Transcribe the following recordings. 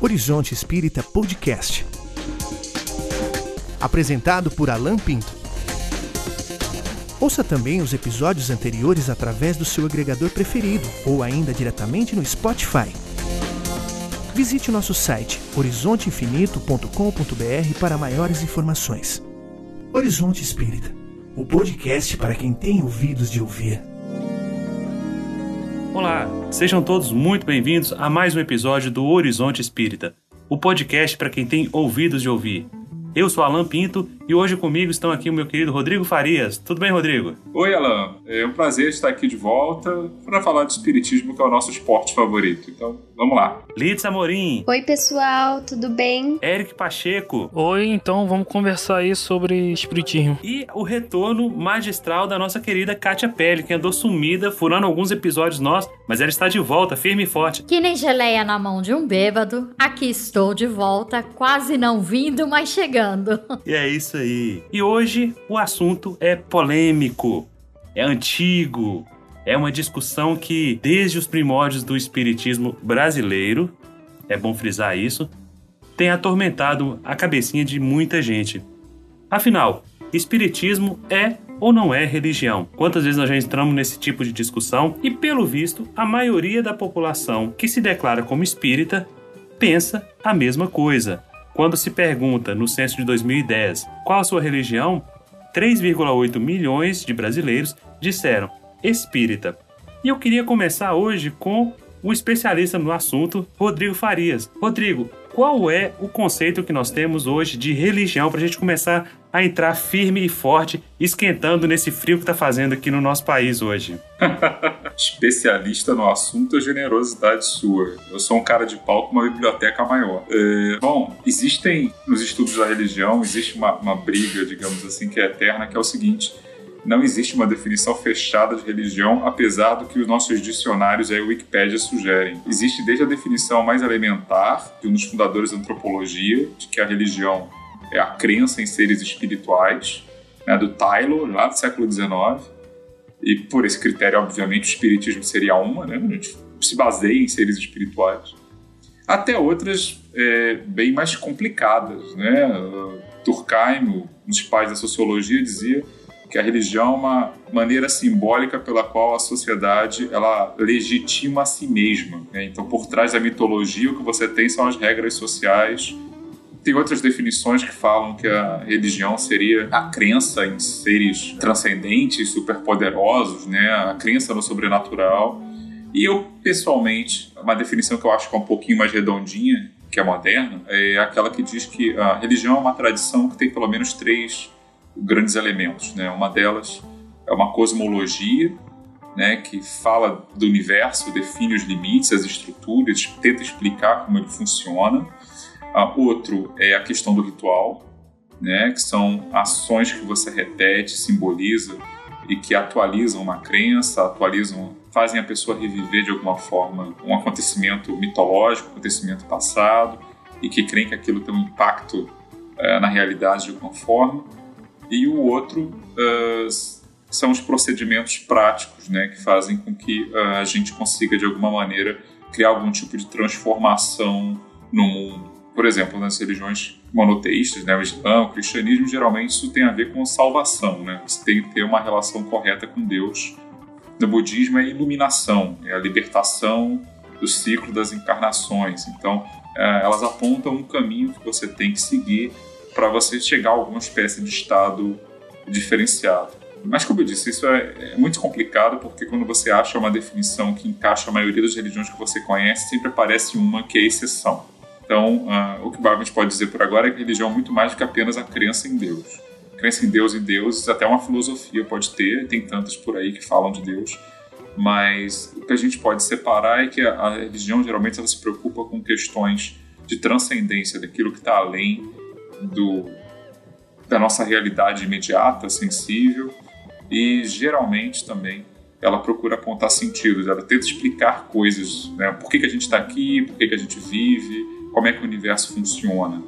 Horizonte Espírita Podcast. Apresentado por Alan Pinto. Ouça também os episódios anteriores através do seu agregador preferido ou ainda diretamente no Spotify. Visite o nosso site horizonteinfinito.com.br para maiores informações. Horizonte Espírita, o podcast para quem tem ouvidos de ouvir. Olá, sejam todos muito bem-vindos a mais um episódio do Horizonte Espírita, o podcast para quem tem ouvidos de ouvir. Eu sou Alan Pinto e hoje comigo estão aqui o meu querido Rodrigo Farias. Tudo bem, Rodrigo? Oi, Alan. É um prazer estar aqui de volta para falar de espiritismo, que é o nosso esporte favorito. Então, vamos lá. Lides Amorim. Oi, pessoal, tudo bem? Eric Pacheco. Oi, então vamos conversar aí sobre espiritismo. E o retorno magistral da nossa querida Kátia Pelle, que andou sumida, furando alguns episódios nossos, mas ela está de volta, firme e forte. Que nem geleia na mão de um bêbado, aqui estou de volta, quase não vindo, mas chegando. E é isso aí. E hoje o assunto é polêmico, é antigo, é uma discussão que, desde os primórdios do espiritismo brasileiro, é bom frisar isso, tem atormentado a cabecinha de muita gente. Afinal, espiritismo é ou não é religião? Quantas vezes nós já entramos nesse tipo de discussão e, pelo visto, a maioria da população que se declara como espírita pensa a mesma coisa. Quando se pergunta, no censo de 2010, qual a sua religião, 3,8 milhões de brasileiros disseram espírita. E eu queria começar hoje com o especialista no assunto, Rodrigo Farias. Rodrigo, qual é o conceito que nós temos hoje de religião para a gente começar a entrar firme e forte, esquentando nesse frio que está fazendo aqui no nosso país hoje? Especialista no assunto, a generosidade sua. Eu sou um cara de pau com uma biblioteca maior. É, bom, existem nos estudos da religião, existe uma, uma briga, digamos assim, que é eterna, que é o seguinte não existe uma definição fechada de religião, apesar do que os nossos dicionários e a Wikipédia sugerem. Existe desde a definição mais elementar de um dos fundadores da antropologia, de que a religião é a crença em seres espirituais, né, do Taylor, lá do século XIX. E por esse critério, obviamente, o espiritismo seria uma, né? A gente se baseia em seres espirituais. Até outras é, bem mais complicadas, né? Durkheim, um dos pais da sociologia, dizia que a religião é uma maneira simbólica pela qual a sociedade ela legitima a si mesma. Né? Então, por trás da mitologia, o que você tem são as regras sociais. Tem outras definições que falam que a religião seria a crença em seres transcendentes, superpoderosos, né? a crença no sobrenatural. E eu, pessoalmente, uma definição que eu acho que é um pouquinho mais redondinha, que é moderna, é aquela que diz que a religião é uma tradição que tem pelo menos três grandes elementos. Né? Uma delas é uma cosmologia, né, que fala do universo, define os limites, as estruturas, tenta explicar como ele funciona. Outro é a questão do ritual, né, que são ações que você repete, simboliza e que atualizam uma crença, atualizam, fazem a pessoa reviver de alguma forma um acontecimento mitológico, um acontecimento passado e que creem que aquilo tem um impacto uh, na realidade de alguma forma e o outro uh, são os procedimentos práticos, né, que fazem com que uh, a gente consiga de alguma maneira criar algum tipo de transformação no mundo. Por exemplo, nas religiões monoteístas, né, o Islã, o cristianismo, geralmente isso tem a ver com salvação, né? Você tem que ter uma relação correta com Deus. No budismo é iluminação, é a libertação do ciclo das encarnações. Então, eh, elas apontam um caminho que você tem que seguir para você chegar a alguma espécie de estado diferenciado. Mas, como eu disse, isso é, é, muito complicado porque quando você acha uma definição que encaixa a maioria das religiões que você conhece, sempre aparece uma que é exceção. Então, uh, o que gente pode dizer por agora é que religião é muito mais do que apenas a crença em Deus. Crença em Deus e deuses, até uma filosofia pode ter, tem tantas por aí que falam de Deus, mas o que a gente pode separar é que a, a religião geralmente ela se preocupa com questões de transcendência, daquilo que está além do, da nossa realidade imediata, sensível, e geralmente também ela procura apontar sentidos, ela tenta explicar coisas, né? por que, que a gente está aqui, por que, que a gente vive, como é que o universo funciona.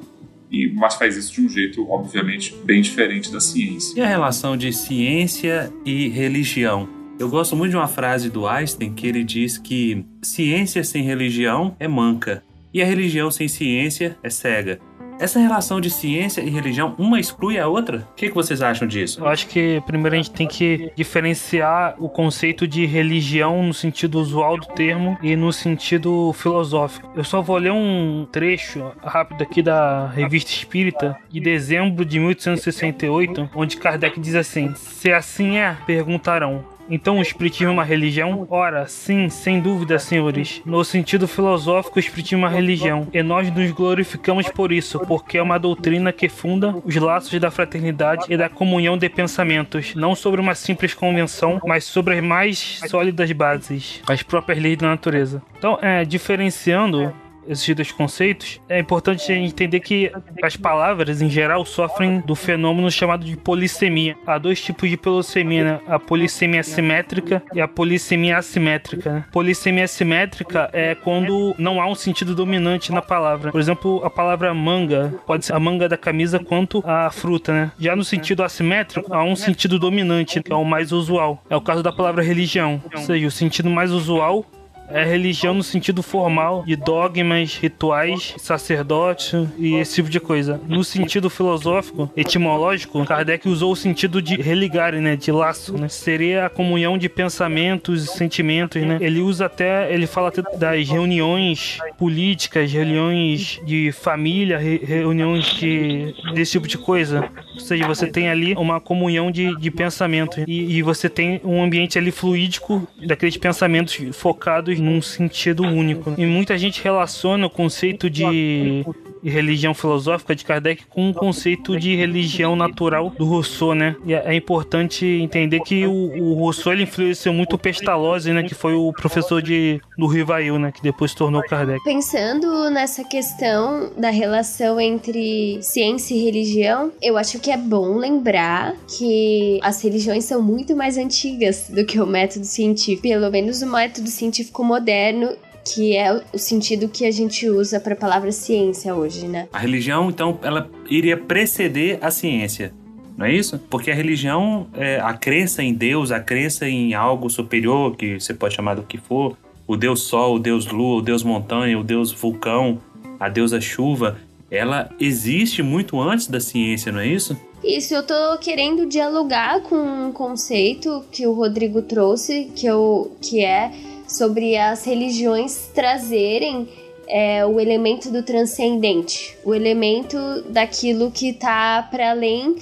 E, mas faz isso de um jeito, obviamente, bem diferente da ciência. E a relação de ciência e religião? Eu gosto muito de uma frase do Einstein que ele diz que ciência sem religião é manca e a religião sem ciência é cega. Essa relação de ciência e religião, uma exclui a outra? O que, que vocês acham disso? Eu acho que primeiro a gente tem que diferenciar o conceito de religião no sentido usual do termo e no sentido filosófico. Eu só vou ler um trecho rápido aqui da Revista Espírita de dezembro de 1868, onde Kardec diz assim: Se assim é, perguntarão. Então o Espiritismo é uma religião? Ora, sim, sem dúvida, senhores. No sentido filosófico, o Espiritismo é uma religião. E nós nos glorificamos por isso, porque é uma doutrina que funda os laços da fraternidade e da comunhão de pensamentos, não sobre uma simples convenção, mas sobre as mais sólidas bases, as próprias leis da natureza. Então, é, diferenciando esses dois conceitos, é importante entender que as palavras, em geral, sofrem do fenômeno chamado de polissemia. Há dois tipos de polissemia, né? A polissemia simétrica e a polissemia assimétrica. Né? Polissemia simétrica é quando não há um sentido dominante na palavra. Por exemplo, a palavra manga pode ser a manga da camisa quanto a fruta, né? Já no sentido assimétrico, há um sentido dominante, que é o mais usual. É o caso da palavra religião. Ou seja, o sentido mais usual é religião no sentido formal de dogmas, rituais, sacerdote e esse tipo de coisa. No sentido filosófico, etimológico, Kardec usou o sentido de religar, né, de laço, né? Seria a comunhão de pensamentos e sentimentos, né? Ele usa até, ele fala até das reuniões políticas, reuniões de família, reuniões de desse tipo de coisa. Ou seja, você tem ali uma comunhão de, de pensamentos e, e você tem um ambiente ali fluídico daqueles pensamentos focados num sentido único. E muita gente relaciona o conceito de religião filosófica de Kardec com o conceito de religião natural do Rousseau, né? E é importante entender que o, o Rousseau ele influenciou muito o Pestalozzi, né? Que foi o professor de, do Rivail, né? Que depois se tornou Kardec. Pensando nessa questão da relação entre ciência e religião, eu acho que é bom lembrar que as religiões são muito mais antigas do que o método científico. Pelo menos o método científico moderno que é o sentido que a gente usa para a palavra ciência hoje, né? A religião, então, ela iria preceder a ciência. Não é isso? Porque a religião, é, a crença em Deus, a crença em algo superior, que você pode chamar do que for, o Deus Sol, o Deus Lua, o Deus Montanha, o Deus Vulcão, a deusa Chuva, ela existe muito antes da ciência, não é isso? Isso, eu tô querendo dialogar com um conceito que o Rodrigo trouxe, que, eu, que é sobre as religiões trazerem é, o elemento do transcendente, o elemento daquilo que está para além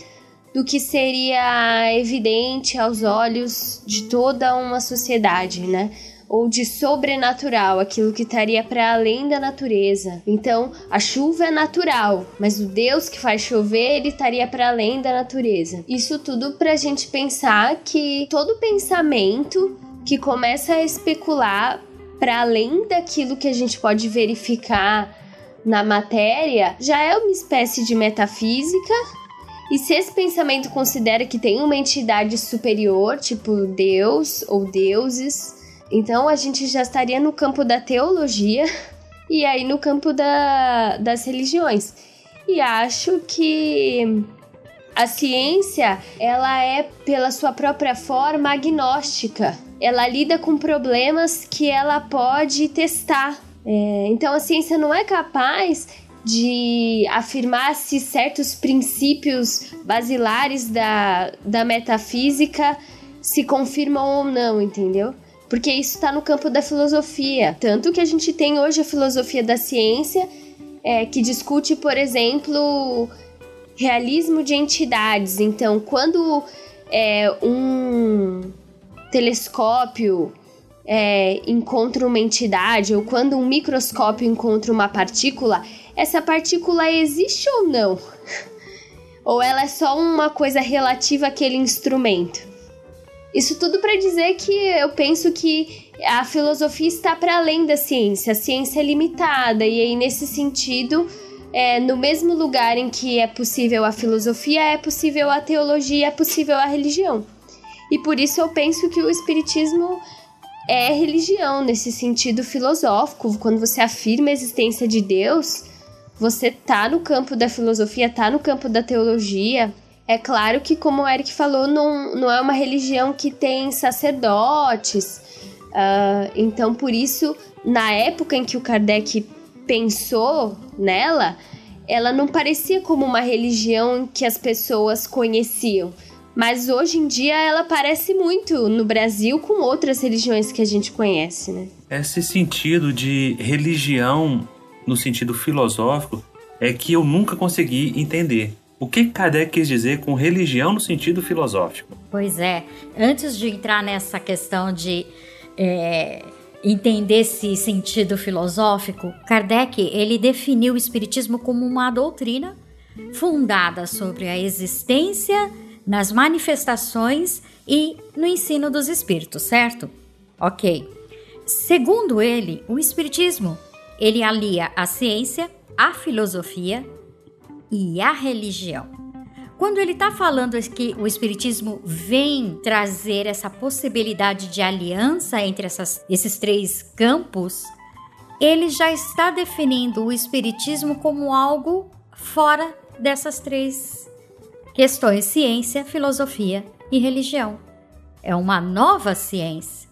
do que seria evidente aos olhos de toda uma sociedade, né? Ou de sobrenatural, aquilo que estaria para além da natureza. Então, a chuva é natural, mas o Deus que faz chover, ele estaria para além da natureza. Isso tudo para a gente pensar que todo pensamento que começa a especular para além daquilo que a gente pode verificar na matéria, já é uma espécie de metafísica. E se esse pensamento considera que tem uma entidade superior, tipo Deus ou deuses, então a gente já estaria no campo da teologia e aí no campo da, das religiões. E acho que a ciência, ela é pela sua própria forma agnóstica ela lida com problemas que ela pode testar. É, então a ciência não é capaz de afirmar se certos princípios basilares da, da metafísica se confirmam ou não, entendeu? Porque isso está no campo da filosofia. Tanto que a gente tem hoje a filosofia da ciência, é, que discute, por exemplo, realismo de entidades. Então, quando é, um telescópio é, encontra uma entidade ou quando um microscópio encontra uma partícula, essa partícula existe ou não? ou ela é só uma coisa relativa àquele instrumento? Isso tudo para dizer que eu penso que a filosofia está para além da ciência, a ciência é limitada, e aí nesse sentido, é, no mesmo lugar em que é possível a filosofia, é possível a teologia, é possível a religião. E por isso eu penso que o espiritismo é religião nesse sentido filosófico. Quando você afirma a existência de Deus, você tá no campo da filosofia, tá no campo da teologia. É claro que, como o Eric falou, não, não é uma religião que tem sacerdotes. Uh, então, por isso, na época em que o Kardec pensou nela, ela não parecia como uma religião que as pessoas conheciam. Mas hoje em dia ela parece muito no Brasil com outras religiões que a gente conhece, né? Esse sentido de religião no sentido filosófico é que eu nunca consegui entender. O que Kardec quis dizer com religião no sentido filosófico? Pois é, antes de entrar nessa questão de é, entender esse sentido filosófico, Kardec ele definiu o espiritismo como uma doutrina fundada sobre a existência, nas manifestações e no ensino dos espíritos, certo? Ok. Segundo ele, o espiritismo ele alia a ciência, a filosofia e a religião. Quando ele está falando que o Espiritismo vem trazer essa possibilidade de aliança entre essas, esses três campos, ele já está definindo o Espiritismo como algo fora dessas três questões: ciência, filosofia e religião. É uma nova ciência.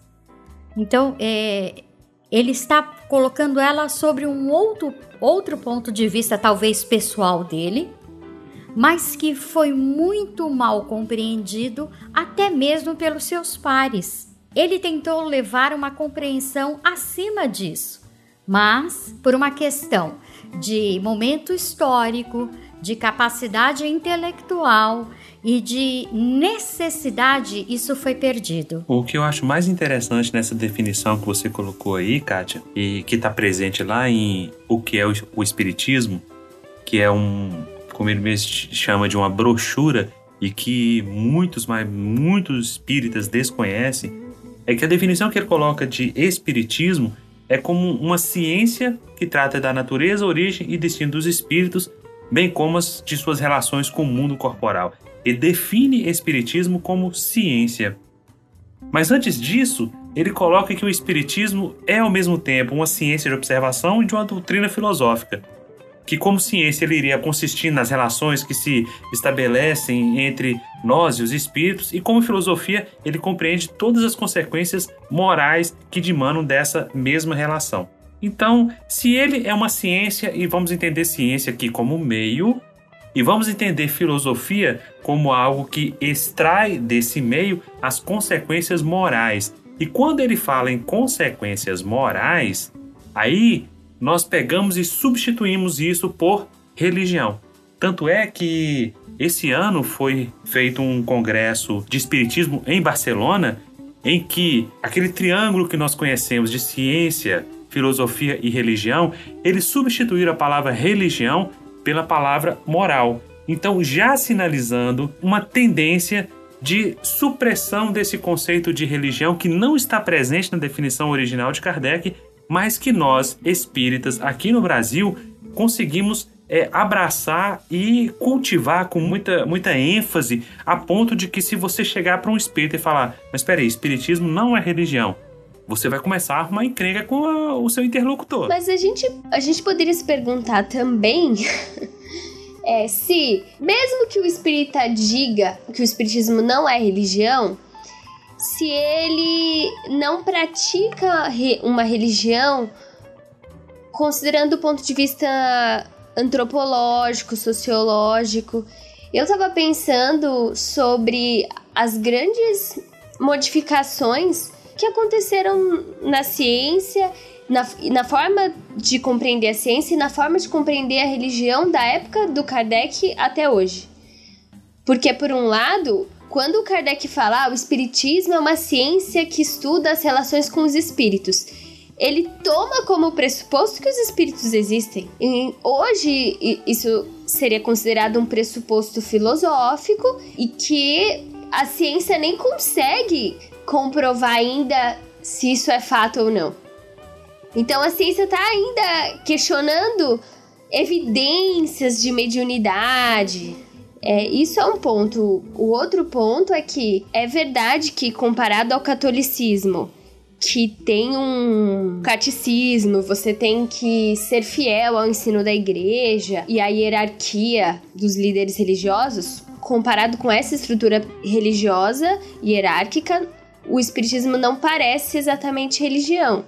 Então, é, ele está colocando ela sobre um outro, outro ponto de vista, talvez pessoal dele, mas que foi muito mal compreendido até mesmo pelos seus pares. Ele tentou levar uma compreensão acima disso, mas por uma questão de momento histórico, de capacidade intelectual e de necessidade, isso foi perdido. O que eu acho mais interessante nessa definição que você colocou aí, Kátia, e que está presente lá em o que é o Espiritismo, que é um, como ele mesmo chama, de uma brochura e que muitos, mas muitos espíritas desconhecem, é que a definição que ele coloca de Espiritismo é como uma ciência que trata da natureza, origem e destino dos espíritos bem como as de suas relações com o mundo corporal, e define Espiritismo como ciência. Mas antes disso, ele coloca que o Espiritismo é ao mesmo tempo uma ciência de observação e de uma doutrina filosófica, que, como ciência, ele iria consistir nas relações que se estabelecem entre nós e os espíritos, e como filosofia, ele compreende todas as consequências morais que dimanam dessa mesma relação. Então, se ele é uma ciência, e vamos entender ciência aqui como meio, e vamos entender filosofia como algo que extrai desse meio as consequências morais. E quando ele fala em consequências morais, aí nós pegamos e substituímos isso por religião. Tanto é que esse ano foi feito um congresso de espiritismo em Barcelona, em que aquele triângulo que nós conhecemos de ciência, filosofia e religião, eles substituíram a palavra religião pela palavra moral. Então, já sinalizando uma tendência de supressão desse conceito de religião que não está presente na definição original de Kardec, mas que nós, espíritas, aqui no Brasil, conseguimos é, abraçar e cultivar com muita, muita ênfase, a ponto de que se você chegar para um espírita e falar, mas espera aí, espiritismo não é religião, você vai começar a arrumar encrenca com a, o seu interlocutor. Mas a gente, a gente poderia se perguntar também é, se, mesmo que o espírita diga que o espiritismo não é religião, se ele não pratica uma religião considerando o ponto de vista antropológico, sociológico. Eu estava pensando sobre as grandes modificações que aconteceram na ciência, na, na forma de compreender a ciência e na forma de compreender a religião da época do Kardec até hoje. Porque, por um lado, quando o Kardec fala ah, o espiritismo é uma ciência que estuda as relações com os espíritos, ele toma como pressuposto que os espíritos existem. E hoje, isso seria considerado um pressuposto filosófico e que a ciência nem consegue comprovar ainda se isso é fato ou não. Então a ciência está ainda questionando evidências de mediunidade. É, isso é um ponto. O outro ponto é que é verdade que, comparado ao catolicismo, que tem um catecismo, você tem que ser fiel ao ensino da igreja e à hierarquia dos líderes religiosos, comparado com essa estrutura religiosa hierárquica, o espiritismo não parece exatamente religião.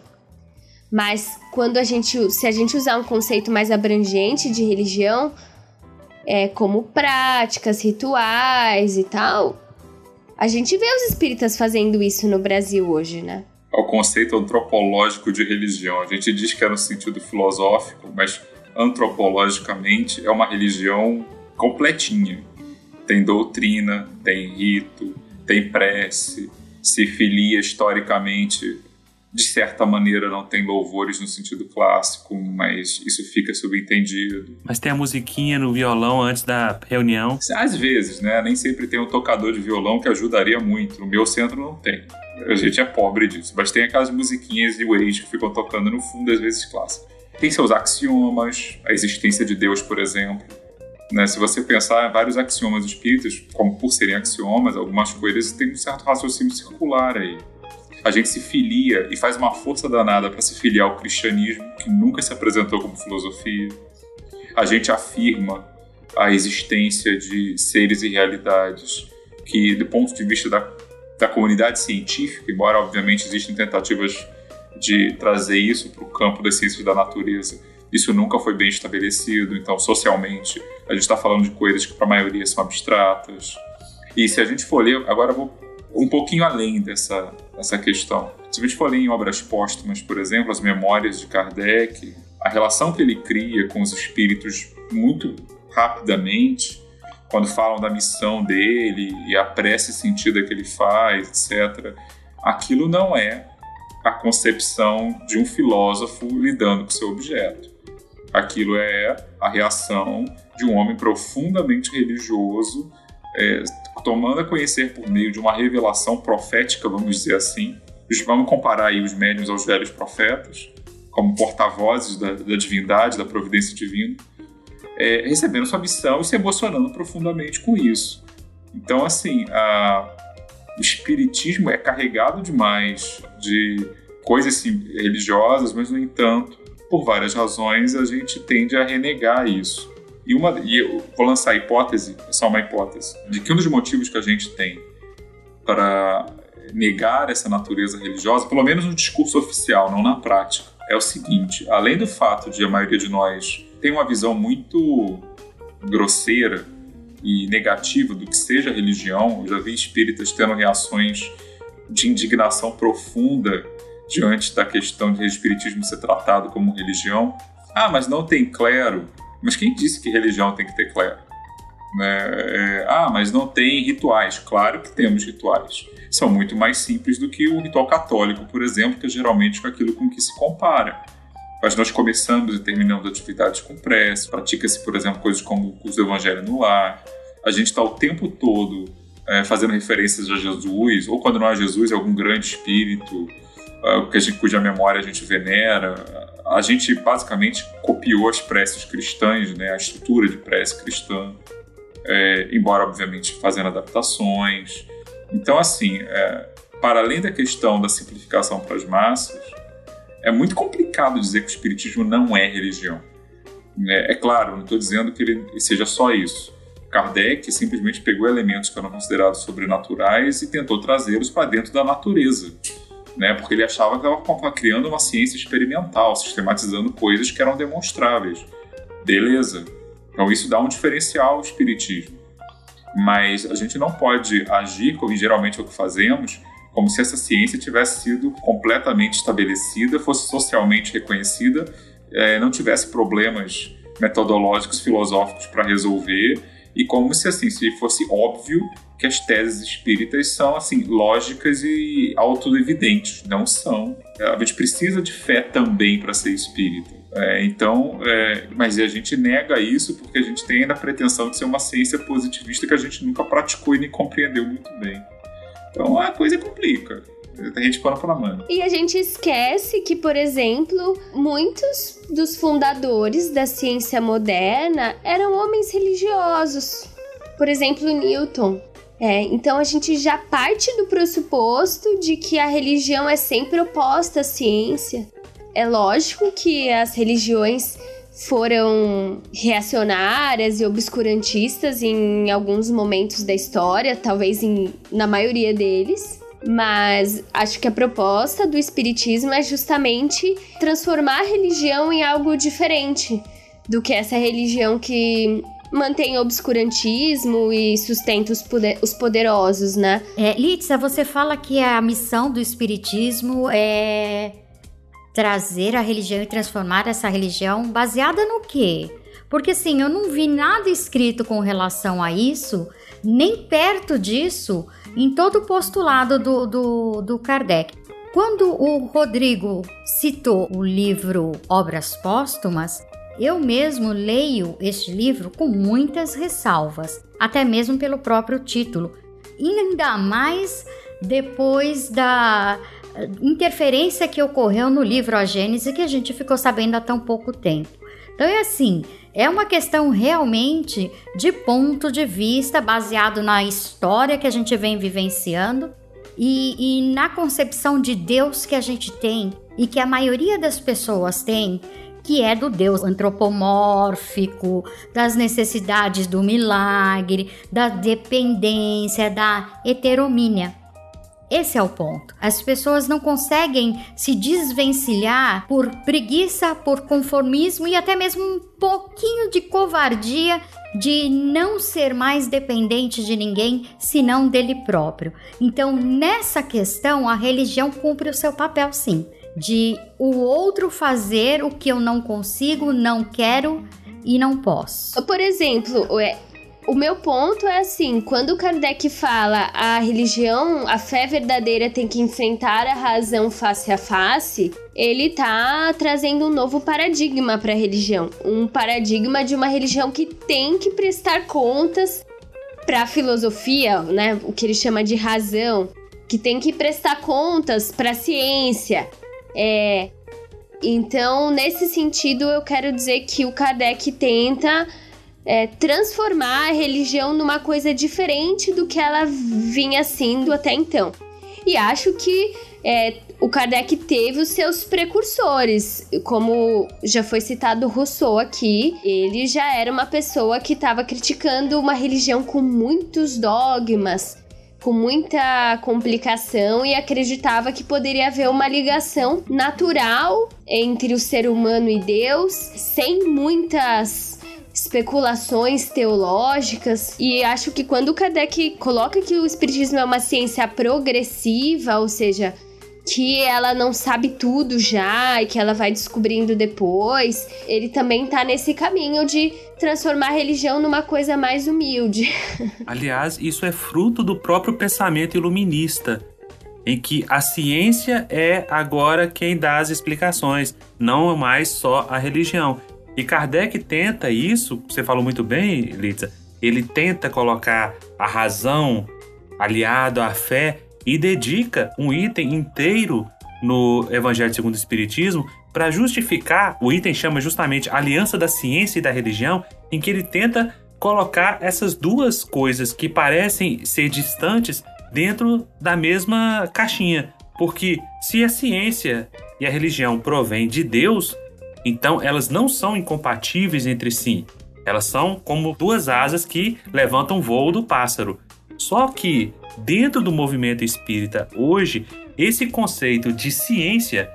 Mas quando a gente, se a gente usar um conceito mais abrangente de religião, é, como práticas, rituais e tal, a gente vê os espíritas fazendo isso no Brasil hoje, né? É o conceito antropológico de religião. A gente diz que é no sentido filosófico, mas antropologicamente é uma religião completinha. Tem doutrina, tem rito, tem prece, se filia historicamente de certa maneira não tem louvores no sentido clássico, mas isso fica subentendido. Mas tem a musiquinha no violão antes da reunião? Às vezes, né? Nem sempre tem um tocador de violão que ajudaria muito. No meu centro não tem. A gente é pobre disso. Mas tem aquelas musiquinhas de Wade que ficam tocando no fundo, às vezes clássicas. Tem seus axiomas, a existência de Deus, por exemplo. Né? Se você pensar em vários axiomas espíritas, como por serem axiomas, algumas coisas têm um certo raciocínio circular aí a gente se filia e faz uma força danada para se filiar ao cristianismo, que nunca se apresentou como filosofia. A gente afirma a existência de seres e realidades que, do ponto de vista da, da comunidade científica, embora obviamente existem tentativas de trazer isso para o campo das ciências da natureza, isso nunca foi bem estabelecido. Então, socialmente, a gente está falando de coisas que para a maioria são abstratas. E se a gente for ler, agora vou um pouquinho além dessa, dessa questão. Se a gente for ler em obras póstumas, por exemplo, as memórias de Kardec, a relação que ele cria com os espíritos muito rapidamente, quando falam da missão dele e a prece sentida que ele faz, etc., aquilo não é a concepção de um filósofo lidando com seu objeto. Aquilo é a reação de um homem profundamente religioso é, tomando a conhecer por meio de uma revelação profética, vamos dizer assim. Vamos comparar aí os médiuns aos velhos profetas, como porta-vozes da, da, divindade, da providência divina, é, recebendo sua missão e se emocionando profundamente com isso. Então, assim, a, o espiritismo é carregado demais de coisas assim, religiosas, mas, no entanto, por várias razões, a gente tende a renegar isso. E, uma, e eu vou lançar a hipótese, só uma hipótese, de que um dos motivos que a gente tem para negar essa natureza religiosa, pelo menos no discurso oficial, não na prática, é o seguinte: além do fato de a maioria de nós ter uma visão muito grosseira e negativa do que seja religião, eu já vi espíritas tendo reações de indignação profunda diante da questão de espiritismo ser tratado como religião. Ah, mas não tem clero. Mas quem disse que religião tem que ter clero? Né? É, ah, mas não tem rituais. Claro que temos rituais. São muito mais simples do que o ritual católico, por exemplo, que é geralmente aquilo com que se compara. Mas nós começamos e terminamos atividades com prece, pratica-se, por exemplo, coisas como o curso do Evangelho no lar. A gente está o tempo todo é, fazendo referências a Jesus, ou quando não há Jesus, é algum grande espírito, uh, que a gente, cuja memória a gente venera a gente basicamente copiou as preces cristãs, né, a estrutura de prece cristã, é, embora obviamente fazendo adaptações. Então, assim, é, para além da questão da simplificação para as massas, é muito complicado dizer que o espiritismo não é religião. É, é claro, não estou dizendo que ele seja só isso. Kardec simplesmente pegou elementos que eram considerados sobrenaturais e tentou trazê-los para dentro da natureza né? Porque ele achava que estava criando uma ciência experimental, sistematizando coisas que eram demonstráveis. Beleza. Então isso dá um diferencial ao espiritismo. Mas a gente não pode agir, como geralmente é o que fazemos, como se essa ciência tivesse sido completamente estabelecida, fosse socialmente reconhecida, é, não tivesse problemas metodológicos, filosóficos para resolver, e como se assim se fosse óbvio que as teses espíritas são assim lógicas e autoevidentes. Não são. A gente precisa de fé também para ser espírita. É, então, é, mas a gente nega isso porque a gente tem ainda a pretensão de ser uma ciência positivista que a gente nunca praticou e nem compreendeu muito bem. Então a coisa complica. Gente para para mano. E a gente esquece que, por exemplo, muitos dos fundadores da ciência moderna eram homens religiosos. Por exemplo, Newton. É, então a gente já parte do pressuposto de que a religião é sempre oposta à ciência. É lógico que as religiões foram reacionárias e obscurantistas em alguns momentos da história, talvez em, na maioria deles. Mas acho que a proposta do espiritismo é justamente transformar a religião em algo diferente do que essa religião que mantém o obscurantismo e sustenta os, poder, os poderosos, né? É, Litza, você fala que a missão do espiritismo é trazer a religião e transformar essa religião baseada no quê? Porque assim, eu não vi nada escrito com relação a isso, nem perto disso, em todo o postulado do, do, do Kardec. Quando o Rodrigo citou o livro Obras Póstumas, eu mesmo leio este livro com muitas ressalvas, até mesmo pelo próprio título, ainda mais depois da interferência que ocorreu no livro A Gênese que a gente ficou sabendo há tão pouco tempo. Então é assim, é uma questão realmente de ponto de vista baseado na história que a gente vem vivenciando e, e na concepção de Deus que a gente tem e que a maioria das pessoas tem que é do Deus antropomórfico, das necessidades do milagre, da dependência, da heteromínia. Esse é o ponto. As pessoas não conseguem se desvencilhar por preguiça, por conformismo e até mesmo um pouquinho de covardia de não ser mais dependente de ninguém senão dele próprio. Então, nessa questão, a religião cumpre o seu papel sim de o outro fazer o que eu não consigo, não quero e não posso. Por exemplo, o meu ponto é assim: quando Kardec fala a religião, a fé verdadeira tem que enfrentar a razão face a face, ele tá trazendo um novo paradigma para a religião, um paradigma de uma religião que tem que prestar contas para a filosofia, né, o que ele chama de razão, que tem que prestar contas para a ciência, é, então, nesse sentido, eu quero dizer que o Kardec tenta é, transformar a religião numa coisa diferente do que ela vinha sendo até então. E acho que é, o Kardec teve os seus precursores, como já foi citado Rousseau aqui, ele já era uma pessoa que estava criticando uma religião com muitos dogmas, com muita complicação e acreditava que poderia haver uma ligação natural entre o ser humano e Deus, sem muitas especulações teológicas. E acho que quando Kardec coloca que o espiritismo é uma ciência progressiva, ou seja, que ela não sabe tudo já e que ela vai descobrindo depois. Ele também tá nesse caminho de transformar a religião numa coisa mais humilde. Aliás, isso é fruto do próprio pensamento iluminista, em que a ciência é agora quem dá as explicações, não mais só a religião. E Kardec tenta isso, você falou muito bem, Litza, ele tenta colocar a razão aliado à fé e dedica um item inteiro no Evangelho segundo o Espiritismo para justificar, o item chama justamente Aliança da Ciência e da Religião, em que ele tenta colocar essas duas coisas que parecem ser distantes dentro da mesma caixinha. Porque se a ciência e a religião provém de Deus, então elas não são incompatíveis entre si. Elas são como duas asas que levantam o voo do pássaro. Só que dentro do movimento espírita hoje, esse conceito de ciência,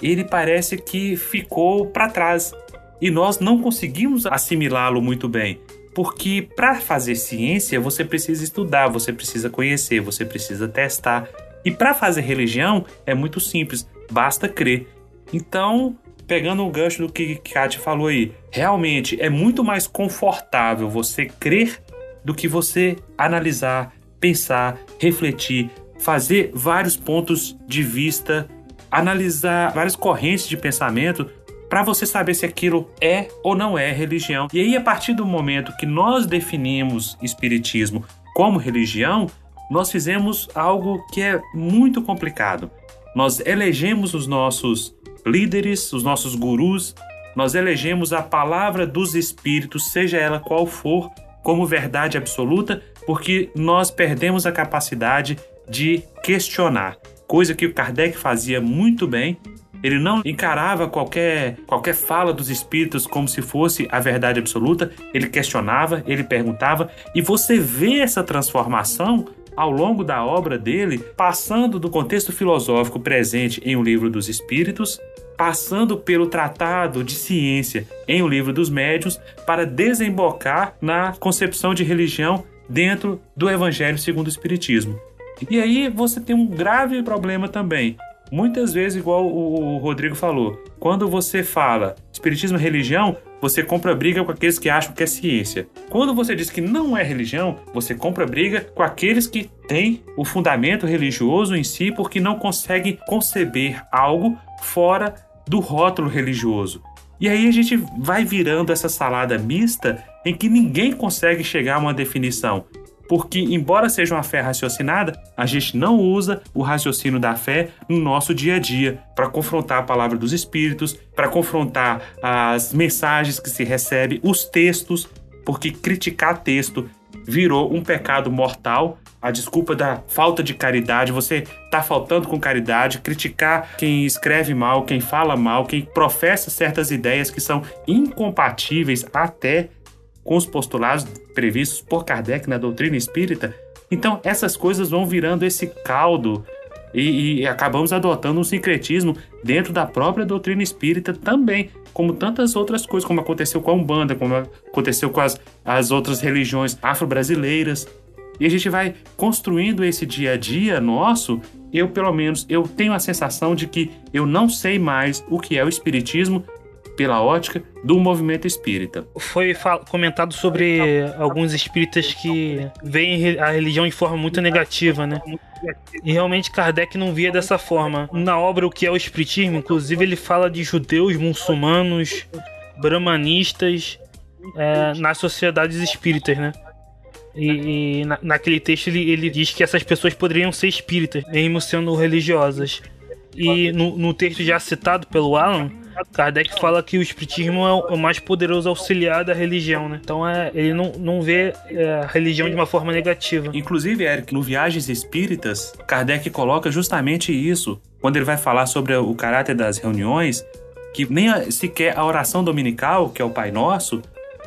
ele parece que ficou para trás e nós não conseguimos assimilá-lo muito bem. Porque para fazer ciência, você precisa estudar, você precisa conhecer, você precisa testar. E para fazer religião é muito simples, basta crer. Então, pegando o gancho do que Kátia falou aí, realmente é muito mais confortável você crer do que você analisar, pensar, refletir, fazer vários pontos de vista, analisar várias correntes de pensamento para você saber se aquilo é ou não é religião. E aí, a partir do momento que nós definimos espiritismo como religião, nós fizemos algo que é muito complicado. Nós elegemos os nossos líderes, os nossos gurus, nós elegemos a palavra dos espíritos, seja ela qual for, como verdade absoluta, porque nós perdemos a capacidade de questionar, coisa que o Kardec fazia muito bem. Ele não encarava qualquer, qualquer fala dos espíritos como se fosse a verdade absoluta, ele questionava, ele perguntava, e você vê essa transformação ao longo da obra dele, passando do contexto filosófico presente em O Livro dos Espíritos, passando pelo Tratado de Ciência em O Livro dos Médiuns, para desembocar na concepção de religião dentro do Evangelho segundo o Espiritismo. E aí você tem um grave problema também. Muitas vezes, igual o Rodrigo falou, quando você fala espiritismo é religião, você compra briga com aqueles que acham que é ciência. Quando você diz que não é religião, você compra briga com aqueles que têm o fundamento religioso em si porque não conseguem conceber algo fora do rótulo religioso. E aí a gente vai virando essa salada mista em que ninguém consegue chegar a uma definição porque, embora seja uma fé raciocinada, a gente não usa o raciocínio da fé no nosso dia a dia para confrontar a palavra dos Espíritos, para confrontar as mensagens que se recebe, os textos, porque criticar texto virou um pecado mortal. A desculpa da falta de caridade, você está faltando com caridade, criticar quem escreve mal, quem fala mal, quem professa certas ideias que são incompatíveis até com os postulados previstos por Kardec na doutrina espírita. Então, essas coisas vão virando esse caldo e, e, acabamos adotando um sincretismo dentro da própria doutrina espírita também, como tantas outras coisas, como aconteceu com a Umbanda, como aconteceu com as, as outras religiões afro-brasileiras. E a gente vai construindo esse dia a dia nosso. Eu, pelo menos, eu tenho a sensação de que eu não sei mais o que é o espiritismo pela ótica do movimento espírita. Foi comentado sobre alguns espíritas que veem a religião de forma muito negativa, né? E realmente Kardec não via dessa forma. Na obra O que é o Espiritismo, inclusive, ele fala de judeus, muçulmanos, brahmanistas é, nas sociedades espíritas, né? E, e na, naquele texto ele, ele diz que essas pessoas poderiam ser espíritas, mesmo sendo religiosas. E no, no texto já citado pelo Alan, Kardec fala que o espiritismo é o mais poderoso auxiliar da religião, né? Então é, ele não, não vê é, a religião de uma forma negativa. Inclusive, Eric, no Viagens Espíritas, Kardec coloca justamente isso, quando ele vai falar sobre o caráter das reuniões, que nem sequer a oração dominical, que é o Pai Nosso,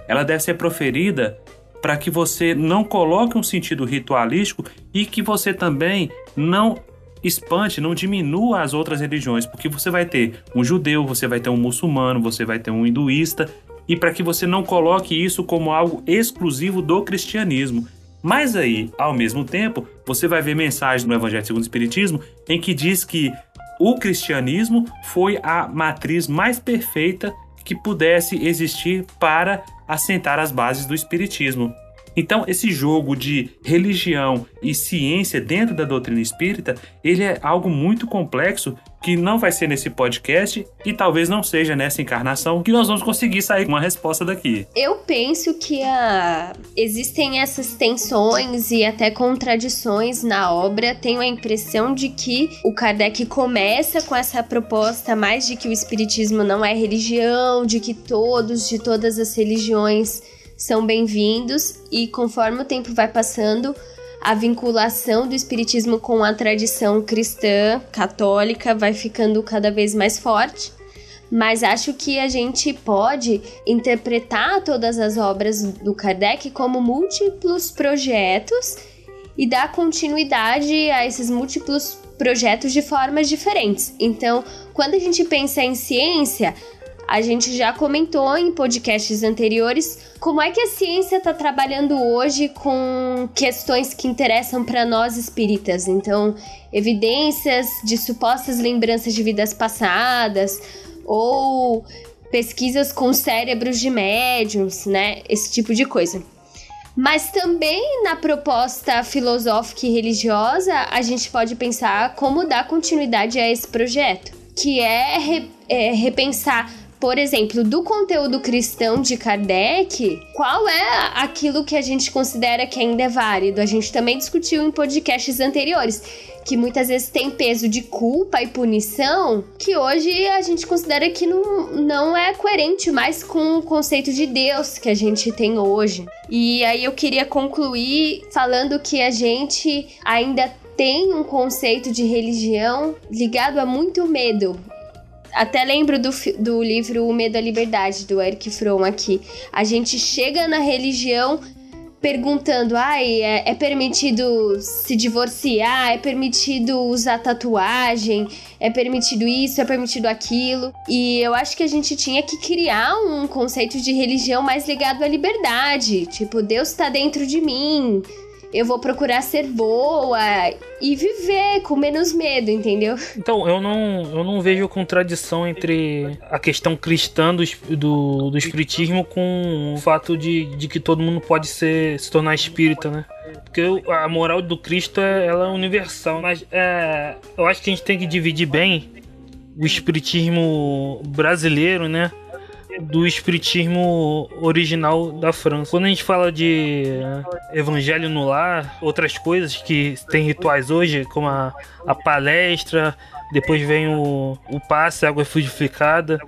ela deve ser proferida para que você não coloque um sentido ritualístico e que você também não espante, não diminua as outras religiões, porque você vai ter um judeu, você vai ter um muçulmano, você vai ter um hinduísta, e para que você não coloque isso como algo exclusivo do cristianismo. Mas aí, ao mesmo tempo, você vai ver mensagens no Evangelho segundo o Espiritismo em que diz que o cristianismo foi a matriz mais perfeita que pudesse existir para assentar as bases do espiritismo. Então, esse jogo de religião e ciência dentro da doutrina espírita, ele é algo muito complexo que não vai ser nesse podcast e talvez não seja nessa encarnação que nós vamos conseguir sair com uma resposta daqui. Eu penso que a... existem essas tensões e até contradições na obra. Tenho a impressão de que o Kardec começa com essa proposta mais de que o espiritismo não é religião, de que todos de todas as religiões são bem-vindos e conforme o tempo vai passando, a vinculação do espiritismo com a tradição cristã, católica, vai ficando cada vez mais forte. Mas acho que a gente pode interpretar todas as obras do Kardec como múltiplos projetos e dar continuidade a esses múltiplos projetos de formas diferentes. Então, quando a gente pensa em ciência, a gente já comentou em podcasts anteriores como é que a ciência está trabalhando hoje com questões que interessam para nós espíritas. Então, evidências de supostas lembranças de vidas passadas ou pesquisas com cérebros de médiums, né? Esse tipo de coisa. Mas também na proposta filosófica e religiosa, a gente pode pensar como dar continuidade a esse projeto, que é, re, é repensar por exemplo, do conteúdo cristão de Kardec, qual é aquilo que a gente considera que ainda é válido? A gente também discutiu em podcasts anteriores que muitas vezes tem peso de culpa e punição, que hoje a gente considera que não, não é coerente mais com o conceito de Deus que a gente tem hoje. E aí eu queria concluir falando que a gente ainda tem um conceito de religião ligado a muito medo. Até lembro do, do livro O Medo à Liberdade, do Eric Fromm aqui. A gente chega na religião perguntando: ai, é, é, permitido se divorciar, é permitido usar tatuagem, é permitido isso, é permitido aquilo. E eu acho que a gente tinha que criar um conceito de religião mais ligado à liberdade. Tipo, Deus tá dentro de mim eu vou procurar ser boa e viver com menos medo, entendeu? Então, eu não, eu não vejo contradição entre a questão cristã do, do, do espiritismo com o fato de, de que todo mundo pode ser, se tornar espírita, né? Porque a moral do Cristo é, ela é universal, mas é, eu acho que a gente tem que dividir bem o espiritismo brasileiro, né? Do espiritismo original da França. Quando a gente fala de evangelho no lar, outras coisas que tem rituais hoje, como a, a palestra, depois vem o, o passe, água fluidificada.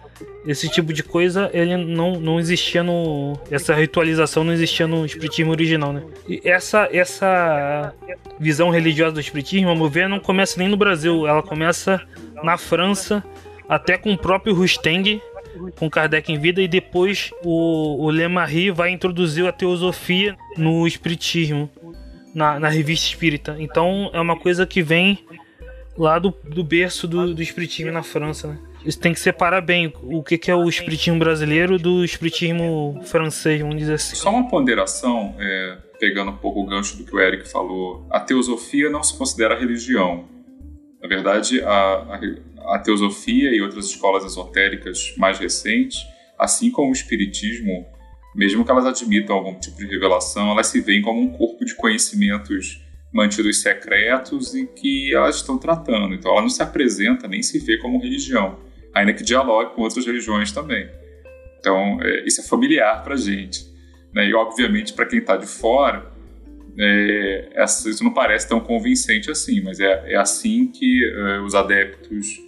Esse tipo de coisa, ele não, não existia no. Essa ritualização não existia no espiritismo original, né? E essa, essa visão religiosa do espiritismo, a meu ver, não começa nem no Brasil. Ela começa na França, até com o próprio Rusteng, com Kardec em vida e depois o, o Lemarie vai introduzir a teosofia no espiritismo, na, na revista espírita. Então é uma coisa que vem lá do, do berço do, do espiritismo na França, né? Isso tem que separar bem o que, que é o espiritismo brasileiro do espiritismo francês, vamos dizer assim. Só uma ponderação, é, pegando um pouco o gancho do que o Eric falou. A teosofia não se considera religião. Na verdade, a, a, a teosofia e outras escolas esotéricas mais recentes, assim como o espiritismo, mesmo que elas admitam algum tipo de revelação, elas se veem como um corpo de conhecimentos mantidos secretos e que elas estão tratando. Então ela não se apresenta nem se vê como religião, ainda que dialogue com outras religiões também. Então é, isso é familiar para a gente. Né? E obviamente para quem está de fora, é, isso não parece tão convincente assim, mas é, é assim que é, os adeptos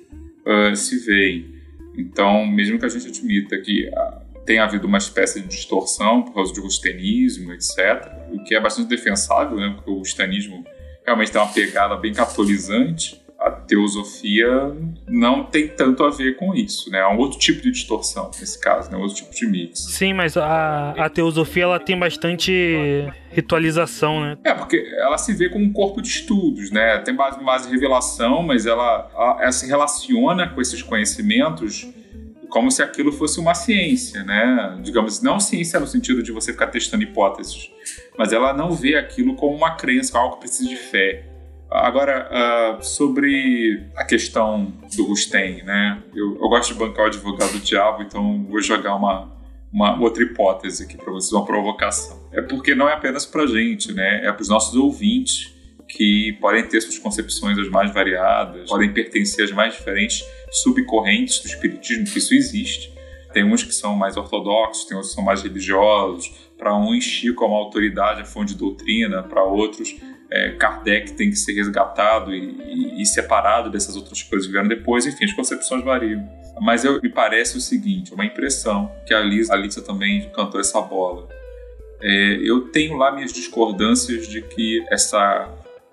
uh, se veem. Então, mesmo que a gente admita que uh, tem havido uma espécie de distorção por causa do rustenismo, etc., o que é bastante defensável, né, porque o rustenismo realmente tem uma pegada bem catolizante, a teosofia não tem tanto a ver com isso, né? É um outro tipo de distorção nesse caso, né? Um outro tipo de mix. Sim, mas a, a teosofia ela tem bastante ritualização, né? É, porque ela se vê como um corpo de estudos, né? Tem base, base revelação, mas ela, ela, ela se relaciona com esses conhecimentos como se aquilo fosse uma ciência, né? Digamos, não ciência no sentido de você ficar testando hipóteses, mas ela não vê aquilo como uma crença, algo que precisa de fé. Agora, uh, sobre a questão do Rustem, né? Eu, eu, gosto de bancar o advogado do diabo, então vou jogar uma, uma outra hipótese aqui para vocês, uma provocação. É porque não é apenas para gente, né? É para os nossos ouvintes que podem ter suas concepções as mais variadas, podem pertencer às mais diferentes subcorrentes do espiritismo, que isso existe. Tem uns que são mais ortodoxos, tem outros que são mais religiosos. Para uns, Chico é uma autoridade, a fonte de doutrina. Para outros, é, Kardec tem que ser resgatado e, e, e, separado dessas outras coisas que vieram depois. Enfim, as concepções variam. Mas eu, me parece o seguinte, uma impressão, que a Lisa, a Lisa também cantou essa bola. É, eu tenho lá minhas discordâncias de que essa,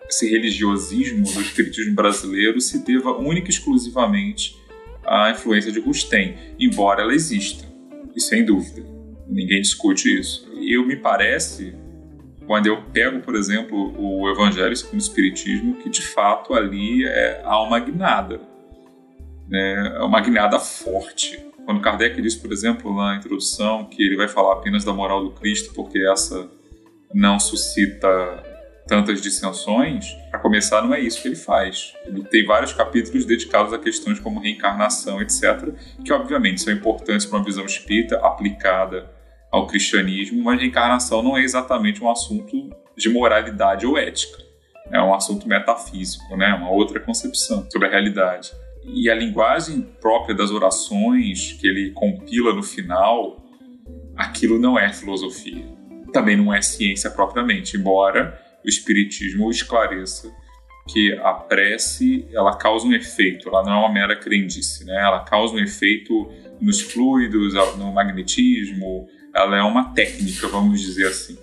esse religiosismo do espiritismo brasileiro se deva única e exclusivamente à influência de Rustem, embora ela exista, e sem dúvida. Ninguém discute isso. Eu me parece quando eu pego, por exemplo, o Evangelho segundo o Espiritismo, que de fato ali é, há uma guinada, né? é uma guinada forte. Quando Kardec diz, por exemplo, na introdução, que ele vai falar apenas da moral do Cristo, porque essa não suscita tantas dissensões, para começar, não é isso que ele faz. Ele tem vários capítulos dedicados a questões como reencarnação, etc., que obviamente são importantes para uma visão espírita aplicada ao cristianismo, mas reencarnação não é exatamente um assunto de moralidade ou ética. É um assunto metafísico, né? uma outra concepção sobre a realidade. E a linguagem própria das orações que ele compila no final, aquilo não é filosofia. Também não é ciência propriamente, embora o Espiritismo esclareça que a prece ela causa um efeito, ela não é uma mera crendice, né? ela causa um efeito nos fluidos, no magnetismo, ela é uma técnica, vamos dizer assim.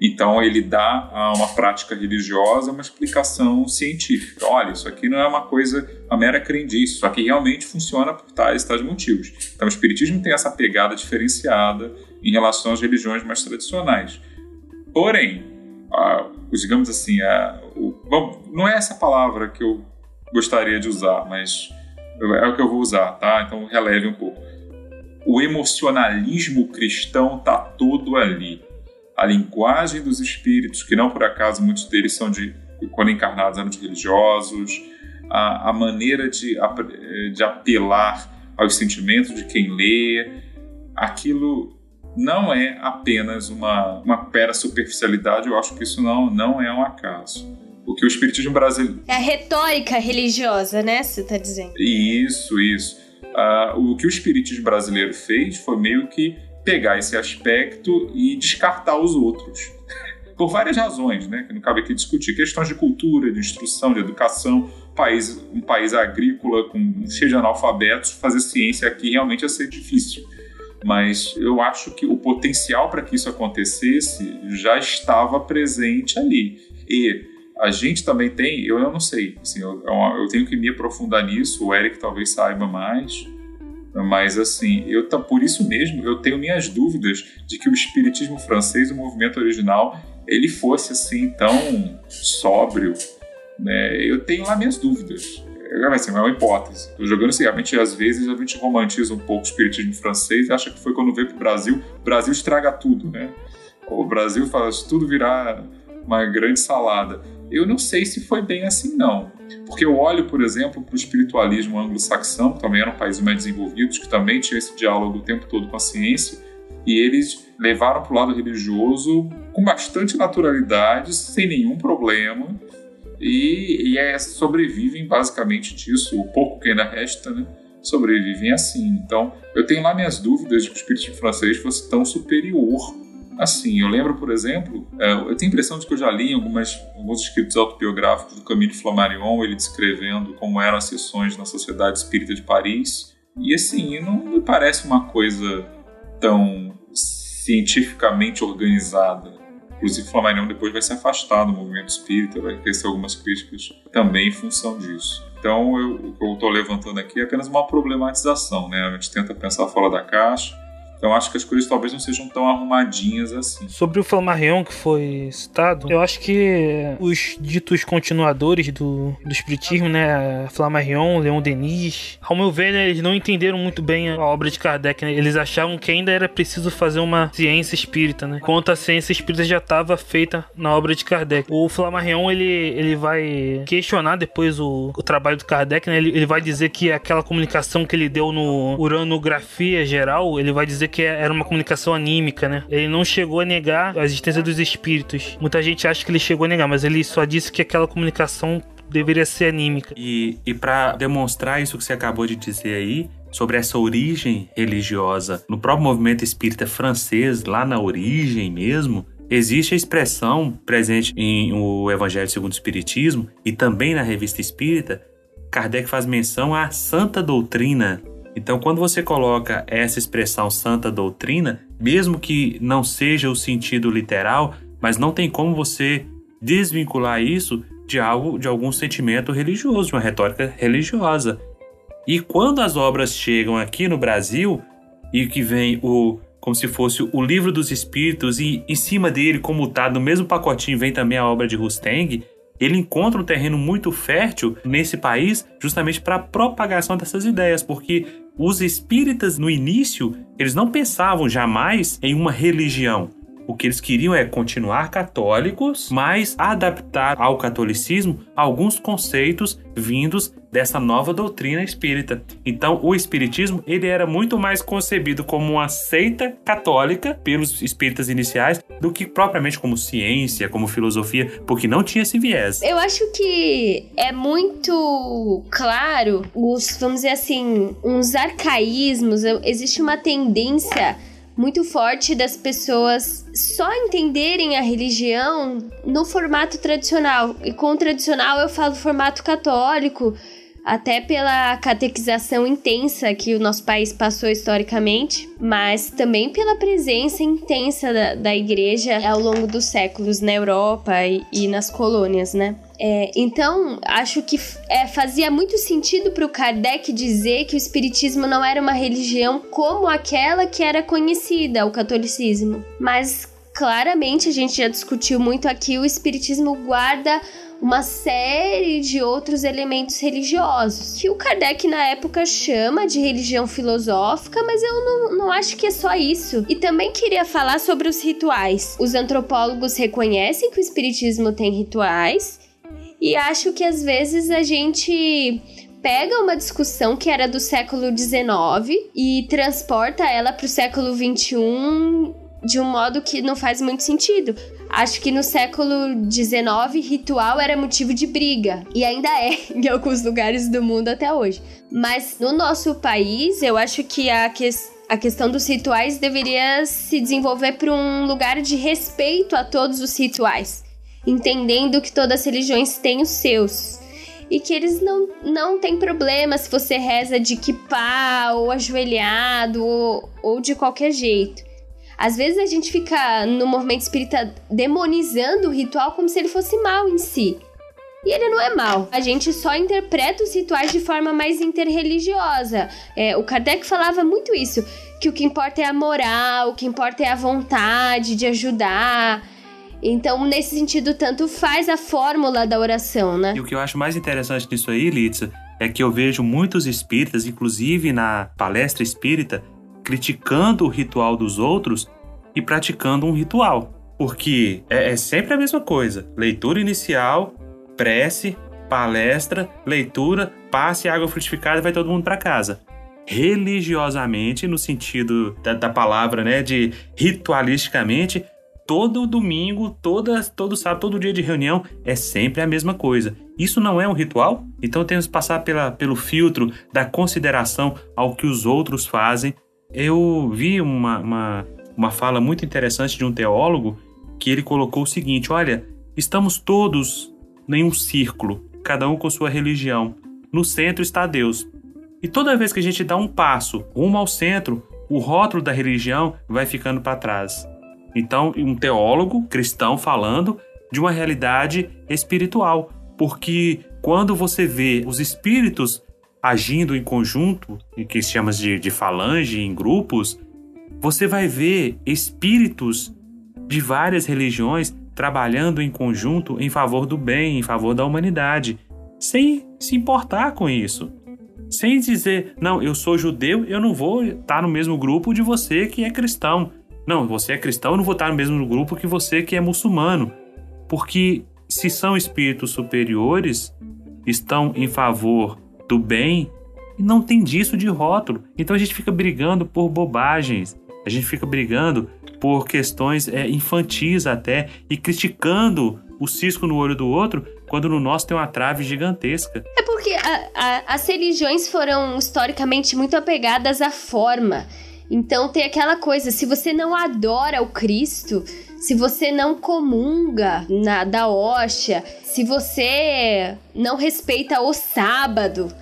Então ele dá a uma prática religiosa uma explicação científica. Olha, isso aqui não é uma coisa, uma mera crendice, isso aqui realmente funciona por tais tais motivos. Então o Espiritismo tem essa pegada diferenciada em relação às religiões mais tradicionais. Porém, a, digamos assim, a, o, não é essa palavra que eu gostaria de usar, mas é o que eu vou usar, tá? Então releve um pouco. O emocionalismo cristão tá todo ali. A linguagem dos espíritos, que não por acaso muitos deles são de quando encarnados eram de religiosos, a, a maneira de, de apelar aos sentimentos de quem lê, aquilo não é apenas uma, uma pera superficialidade, eu acho que isso não, não é um acaso. O que o espiritismo brasileiro. É a retórica religiosa, né? Você está dizendo. Isso, isso. Uh, o que o espiritismo brasileiro fez foi meio que pegar esse aspecto e descartar os outros. Por várias razões, né? Que não cabe aqui discutir. Questões de cultura, de instrução, de educação. País, um país agrícola com cheio de analfabetos, fazer ciência aqui realmente ia ser difícil mas eu acho que o potencial para que isso acontecesse já estava presente ali. E a gente também tem, eu não sei, assim, eu, eu tenho que me aprofundar nisso, o Eric talvez saiba mais, mas assim, eu por isso mesmo eu tenho minhas dúvidas de que o espiritismo francês, o movimento original, ele fosse assim tão sóbrio, né? Eu tenho lá minhas dúvidas vai ser é uma hipótese. Estou jogando assim, realmente às vezes a gente romantiza um pouco o espiritismo francês e acha que foi quando veio para o Brasil, o Brasil estraga tudo, né? O Brasil faz tudo virar uma grande salada. Eu não sei se foi bem assim, não. Porque eu olho, por exemplo, para o espiritualismo anglo-saxão, que também eram países mais desenvolvidos, que também tinha esse diálogo o tempo todo com a ciência, e eles levaram para o lado religioso com bastante naturalidade, sem nenhum problema, e, e é, sobrevivem basicamente disso, o pouco que ainda resta, né? Sobrevivem assim. Então, eu tenho lá minhas dúvidas de que o espiritismo francês fosse tão superior assim. Eu lembro, por exemplo, é, eu tenho a impressão de que eu já li algumas, alguns escritos autobiográficos do Camille Flammarion, ele descrevendo como eram as sessões na Sociedade Espírita de Paris. E assim, não me parece uma coisa tão cientificamente organizada. Inclusive, Flammarion depois vai se afastar do movimento espírita, vai crescer algumas críticas também em função disso. Então, eu, o que eu estou levantando aqui é apenas uma problematização, né? A gente tenta pensar fora da caixa, então acho que as coisas talvez não sejam tão arrumadinhas assim. Sobre o Flammarion que foi citado, eu acho que os ditos continuadores do, do Espiritismo, né, Flammarion, Leon Denis, ao meu ver, né, eles não entenderam muito bem a obra de Kardec, né? Eles achavam que ainda era preciso fazer uma ciência espírita, né? Enquanto a ciência espírita já estava feita na obra de Kardec. O Flammarion, ele, ele vai questionar depois o, o trabalho do Kardec, né? Ele, ele vai dizer que aquela comunicação que ele deu no uranografia geral, ele vai dizer dizer que era uma comunicação anímica, né? Ele não chegou a negar a existência dos espíritos. Muita gente acha que ele chegou a negar, mas ele só disse que aquela comunicação deveria ser anímica. E, e para demonstrar isso que você acabou de dizer aí, sobre essa origem religiosa no próprio movimento espírita francês, lá na origem mesmo, existe a expressão presente em o Evangelho segundo o Espiritismo e também na Revista Espírita. Kardec faz menção à santa doutrina então, quando você coloca essa expressão santa doutrina, mesmo que não seja o sentido literal, mas não tem como você desvincular isso de algo, de algum sentimento religioso, de uma retórica religiosa. E quando as obras chegam aqui no Brasil e que vem o como se fosse o livro dos espíritos e em cima dele, comutado no mesmo pacotinho, vem também a obra de Rusteng, ele encontra um terreno muito fértil nesse país justamente para a propagação dessas ideias, porque os espíritas, no início, eles não pensavam jamais em uma religião. O que eles queriam é continuar católicos, mas adaptar ao catolicismo alguns conceitos vindos dessa nova doutrina espírita. Então, o espiritismo ele era muito mais concebido como uma seita católica pelos espíritas iniciais do que propriamente como ciência, como filosofia, porque não tinha esse viés. Eu acho que é muito claro os, vamos dizer assim, uns arcaísmos, existe uma tendência muito forte das pessoas só entenderem a religião no formato tradicional. E com tradicional eu falo formato católico, até pela catequização intensa que o nosso país passou historicamente, mas também pela presença intensa da, da igreja ao longo dos séculos na Europa e, e nas colônias, né? É, então, acho que é, fazia muito sentido para o Kardec dizer que o Espiritismo não era uma religião como aquela que era conhecida, o catolicismo. Mas claramente a gente já discutiu muito aqui, o espiritismo guarda uma série de outros elementos religiosos, que o Kardec na época chama de religião filosófica, mas eu não, não acho que é só isso. E também queria falar sobre os rituais. Os antropólogos reconhecem que o espiritismo tem rituais, e acho que às vezes a gente pega uma discussão que era do século XIX e transporta ela para o século XXI de um modo que não faz muito sentido. Acho que no século XIX, ritual era motivo de briga. E ainda é em alguns lugares do mundo até hoje. Mas no nosso país, eu acho que a, que a questão dos rituais deveria se desenvolver para um lugar de respeito a todos os rituais. Entendendo que todas as religiões têm os seus. E que eles não, não tem problema se você reza de kipá ou ajoelhado ou, ou de qualquer jeito. Às vezes a gente fica no movimento espírita demonizando o ritual como se ele fosse mal em si. E ele não é mal. A gente só interpreta os rituais de forma mais interreligiosa. É, o Kardec falava muito isso: que o que importa é a moral, o que importa é a vontade de ajudar. Então, nesse sentido, tanto faz a fórmula da oração, né? E o que eu acho mais interessante nisso aí, Litsa, é que eu vejo muitos espíritas, inclusive na palestra espírita, criticando o ritual dos outros e praticando um ritual. Porque é, é sempre a mesma coisa: leitura inicial, prece, palestra, leitura, passe água frutificada e vai todo mundo para casa. Religiosamente, no sentido da, da, palavra, né, de ritualisticamente, todo domingo, toda, todo sábado, todo dia de reunião é sempre a mesma coisa. Isso não é um ritual? Então temos que passar pela, pelo filtro da consideração ao que os outros fazem eu vi uma, uma, uma fala muito interessante de um teólogo que ele colocou o seguinte: olha, estamos todos em um círculo, cada um com sua religião. No centro está Deus. E toda vez que a gente dá um passo rumo ao centro, o rótulo da religião vai ficando para trás. Então, um teólogo cristão falando de uma realidade espiritual, porque quando você vê os espíritos agindo em conjunto, que se chama de, de falange, em grupos, você vai ver espíritos de várias religiões trabalhando em conjunto em favor do bem, em favor da humanidade, sem se importar com isso. Sem dizer, não, eu sou judeu, eu não vou estar no mesmo grupo de você que é cristão. Não, você é cristão, eu não vou estar no mesmo grupo que você que é muçulmano. Porque se são espíritos superiores, estão em favor do bem e não tem disso de rótulo. Então a gente fica brigando por bobagens, a gente fica brigando por questões é, infantis até e criticando o cisco no olho do outro quando no nosso tem uma trave gigantesca. É porque a, a, as religiões foram historicamente muito apegadas à forma. Então tem aquela coisa, se você não adora o Cristo, se você não comunga na, da hóstia, se você não respeita o sábado.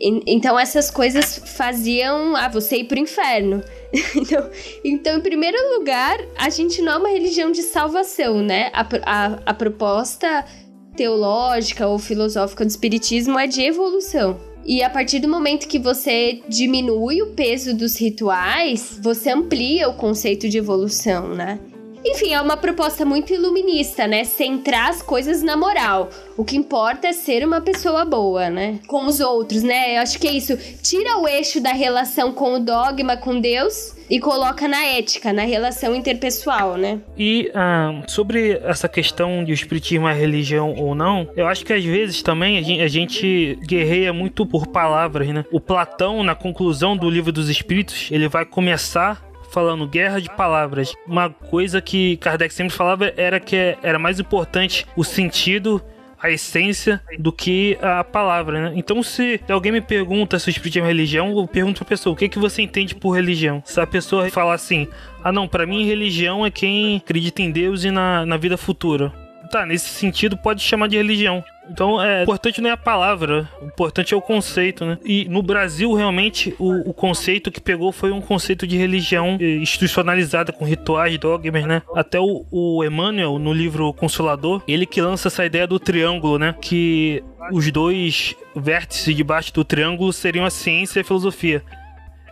Então essas coisas faziam ah, você ir pro inferno. então, então, em primeiro lugar, a gente não é uma religião de salvação, né? A, a, a proposta teológica ou filosófica do espiritismo é de evolução. E a partir do momento que você diminui o peso dos rituais, você amplia o conceito de evolução, né? Enfim, é uma proposta muito iluminista, né? Centrar as coisas na moral. O que importa é ser uma pessoa boa, né? Com os outros, né? Eu acho que é isso. Tira o eixo da relação com o dogma, com Deus, e coloca na ética, na relação interpessoal, né? E ah, sobre essa questão de o espiritismo é religião ou não, eu acho que às vezes também a gente, a gente guerreia muito por palavras, né? O Platão, na conclusão do livro dos Espíritos, ele vai começar falando guerra de palavras. Uma coisa que Kardec sempre falava era que era mais importante o sentido a essência do que a palavra, né? Então, se alguém me pergunta se o espiritismo é religião, eu pergunto pra pessoa, o que, que você entende por religião? Se a pessoa falar assim, ah não, para mim religião é quem acredita em Deus e na, na vida futura. Tá, nesse sentido pode chamar de religião. Então, é, importante não é a palavra, o importante é o conceito, né? E no Brasil, realmente, o, o conceito que pegou foi um conceito de religião eh, institucionalizada com rituais, dogmas, né? Até o, o Emmanuel, no livro Consolador, ele que lança essa ideia do triângulo, né? Que os dois vértices debaixo do triângulo seriam a ciência e a filosofia.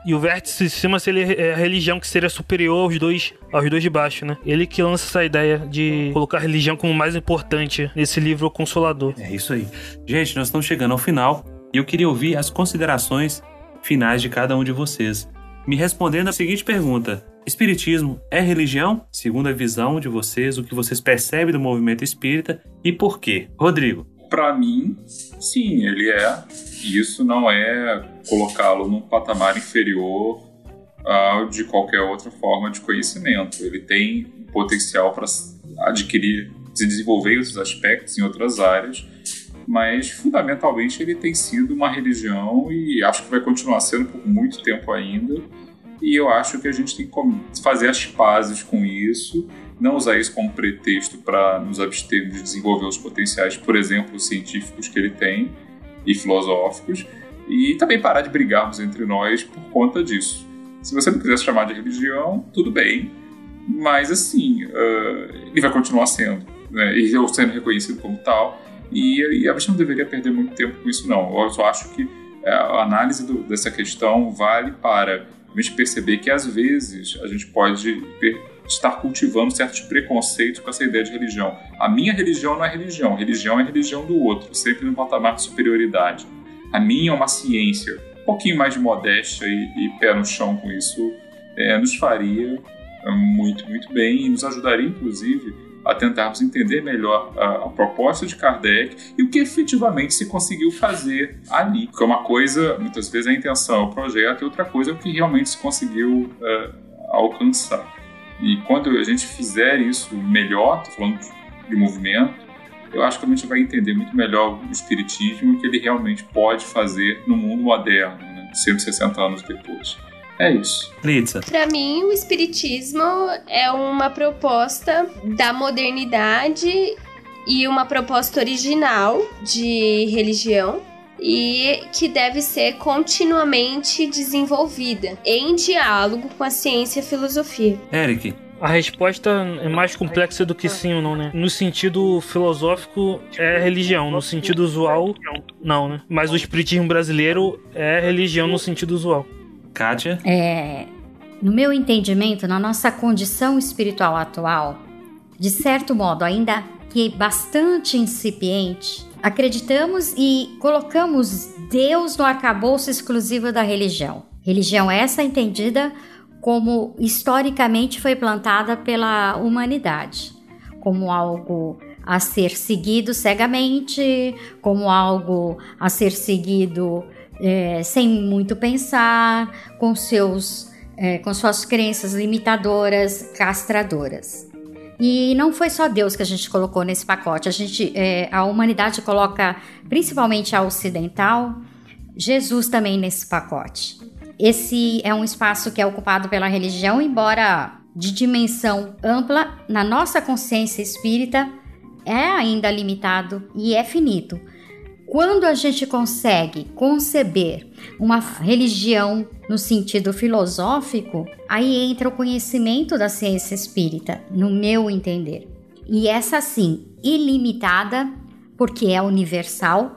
E o vértice de cima seria é a religião que seria superior aos dois, aos dois de baixo, né? Ele que lança essa ideia de colocar a religião como mais importante nesse livro Consolador. É isso aí. Gente, nós estamos chegando ao final e eu queria ouvir as considerações finais de cada um de vocês. Me respondendo a seguinte pergunta: Espiritismo é religião? Segundo a visão de vocês, o que vocês percebem do movimento espírita e por quê? Rodrigo. Para mim, sim, ele é. E isso não é colocá-lo num patamar inferior ao de qualquer outra forma de conhecimento. Ele tem potencial para adquirir, se desenvolver em outros aspectos, em outras áreas, mas fundamentalmente ele tem sido uma religião e acho que vai continuar sendo por muito tempo ainda. E eu acho que a gente tem que fazer as pazes com isso não usar isso como pretexto para nos abstermos de desenvolver os potenciais, por exemplo, científicos que ele tem e filosóficos, e também parar de brigarmos entre nós por conta disso. Se você não quiser se chamar de religião, tudo bem, mas assim, uh, ele vai continuar sendo, né, e eu sendo reconhecido como tal, e, e, a gente não deveria perder muito tempo com isso, não. Eu só acho que é, a análise do, dessa questão vale para a gente perceber que às vezes a gente pode estar cultivando certos preconceitos com essa ideia de religião. A minha religião não é religião, religião é religião do outro, sempre no patamar de superioridade. A minha é uma ciência. Um pouquinho mais de modéstia e, e pé no chão com isso é, nos faria é, muito, muito bem e nos ajudaria, inclusive, a tentarmos entender melhor a, a, proposta de Kardec e o que efetivamente se conseguiu fazer ali. Porque uma coisa, muitas vezes, é a intenção, é o projeto, e outra coisa é o que realmente se conseguiu uh, alcançar. E quando a gente fizer isso melhor, estou falando de movimento, eu acho que a gente vai entender muito melhor o espiritismo e o que ele realmente pode fazer no mundo moderno, né? 160 anos depois. É isso. Litsa. Para mim, o espiritismo é uma proposta da modernidade e uma proposta original de religião e que deve ser continuamente desenvolvida em diálogo com a ciência e a filosofia. Eric. A resposta é mais complexa do que sim ou não, né? No sentido filosófico, é religião. No sentido usual, não, né? Mas o espiritismo brasileiro é religião no sentido usual. Kátia? É. No meu entendimento, na nossa condição espiritual atual, de certo modo, ainda que bastante incipiente, acreditamos e colocamos Deus no arcabouço exclusivo da religião. Religião essa entendida como historicamente foi plantada pela humanidade, como algo a ser seguido cegamente, como algo a ser seguido é, sem muito pensar, com seus é, com suas crenças limitadoras, castradoras. E não foi só Deus que a gente colocou nesse pacote. A gente, é, a humanidade coloca, principalmente a ocidental, Jesus também nesse pacote. Esse é um espaço que é ocupado pela religião, embora de dimensão ampla, na nossa consciência espírita é ainda limitado e é finito. Quando a gente consegue conceber uma religião no sentido filosófico, aí entra o conhecimento da ciência espírita, no meu entender. E essa sim, ilimitada, porque é universal,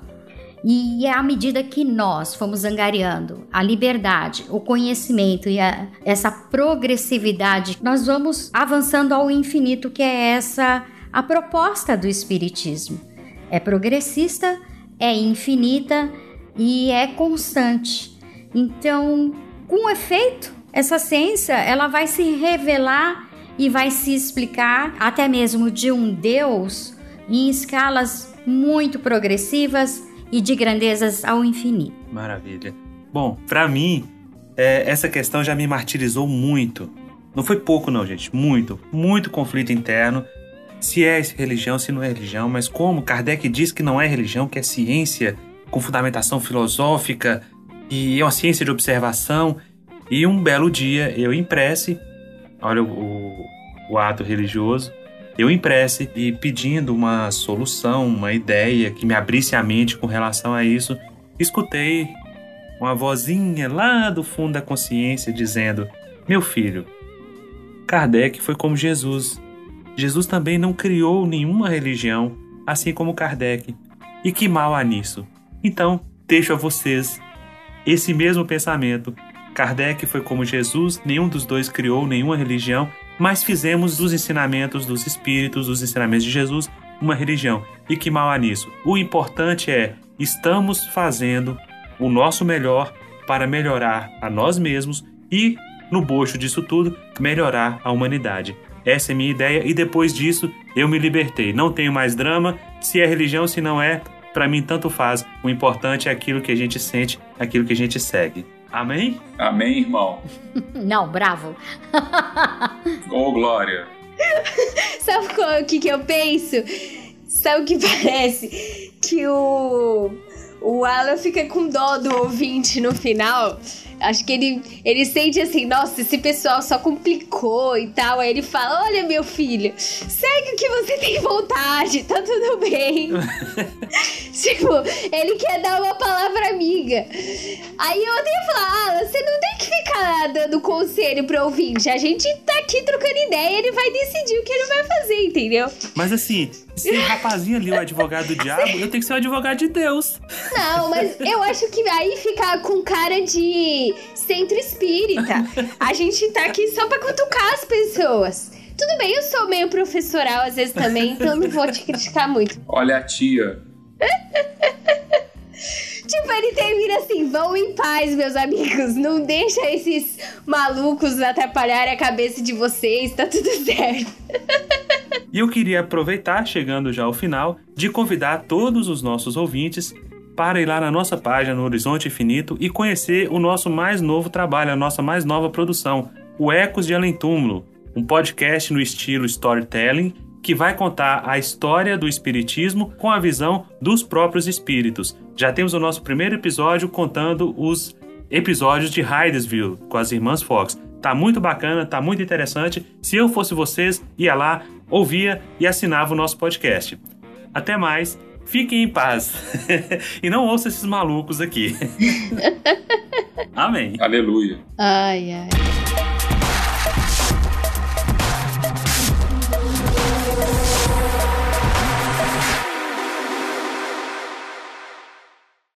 e à medida que nós fomos angariando a liberdade, o conhecimento e a, essa progressividade, nós vamos avançando ao infinito, que é essa a proposta do Espiritismo. É progressista é infinita e é constante. Então, com efeito, essa ciência ela vai se revelar e vai se explicar até mesmo de um Deus em escalas muito progressivas e de grandezas ao infinito. Maravilha. Bom, para mim, é, essa questão já me martirizou muito. Não foi pouco, não, gente. Muito, muito conflito interno se é religião, se não é religião, mas como Kardec diz que não é religião, que é ciência com fundamentação filosófica e é uma ciência de observação. E um belo dia eu impresse, olha o, o ato religioso, eu impresse e pedindo uma solução, uma ideia que me abrisse a mente com relação a isso, escutei uma vozinha lá do fundo da consciência dizendo: Meu filho, Kardec foi como Jesus Jesus também não criou nenhuma religião, assim como Kardec. E que mal há nisso? Então, deixo a vocês esse mesmo pensamento. Kardec foi como Jesus, nenhum dos dois criou nenhuma religião, mas fizemos dos ensinamentos dos espíritos, dos ensinamentos de Jesus, uma religião. E que mal há nisso? O importante é estamos fazendo o nosso melhor para melhorar a nós mesmos e, no bojo disso tudo, melhorar a humanidade. Essa é a minha ideia e depois disso eu me libertei. Não tenho mais drama, se é religião, se não é, para mim tanto faz. O importante é aquilo que a gente sente, aquilo que a gente segue. Amém? Amém, irmão. Não, bravo. Ô, oh, Glória. Sabe o que, que eu penso? Sabe o que parece? Que o, o Alan fica com dó do ouvinte no final. Acho que ele, ele sente assim, nossa, esse pessoal só complicou e tal. Aí ele fala: Olha, meu filho, segue o que você tem vontade, tá tudo bem. tipo, ele quer dar uma palavra amiga. Aí eu até ia falar: Ah, você não tem que ficar dando conselho pro ouvinte. A gente tá aqui trocando ideia, ele vai decidir o que ele vai fazer, entendeu? Mas assim, se o rapazinho ali é o advogado do diabo, eu tenho que ser o advogado de Deus. Não, mas eu acho que aí fica com cara de centro espírita. A gente tá aqui só pra cutucar as pessoas. Tudo bem, eu sou meio professoral às vezes também, então não vou te criticar muito. Olha a tia. Tipo, ele termina assim: vão em paz, meus amigos. Não deixa esses malucos atrapalharem a cabeça de vocês, tá tudo certo. E eu queria aproveitar, chegando já ao final, de convidar todos os nossos ouvintes para ir lá na nossa página no Horizonte Infinito e conhecer o nosso mais novo trabalho, a nossa mais nova produção, o Ecos de Além Túmulo, um podcast no estilo storytelling que vai contar a história do espiritismo com a visão dos próprios espíritos. Já temos o nosso primeiro episódio contando os episódios de Hydesville com as irmãs Fox. Tá muito bacana, tá muito interessante. Se eu fosse vocês, ia lá, ouvia e assinava o nosso podcast. Até mais, fiquem em paz e não ouça esses malucos aqui. Amém. Aleluia. Ai, ai.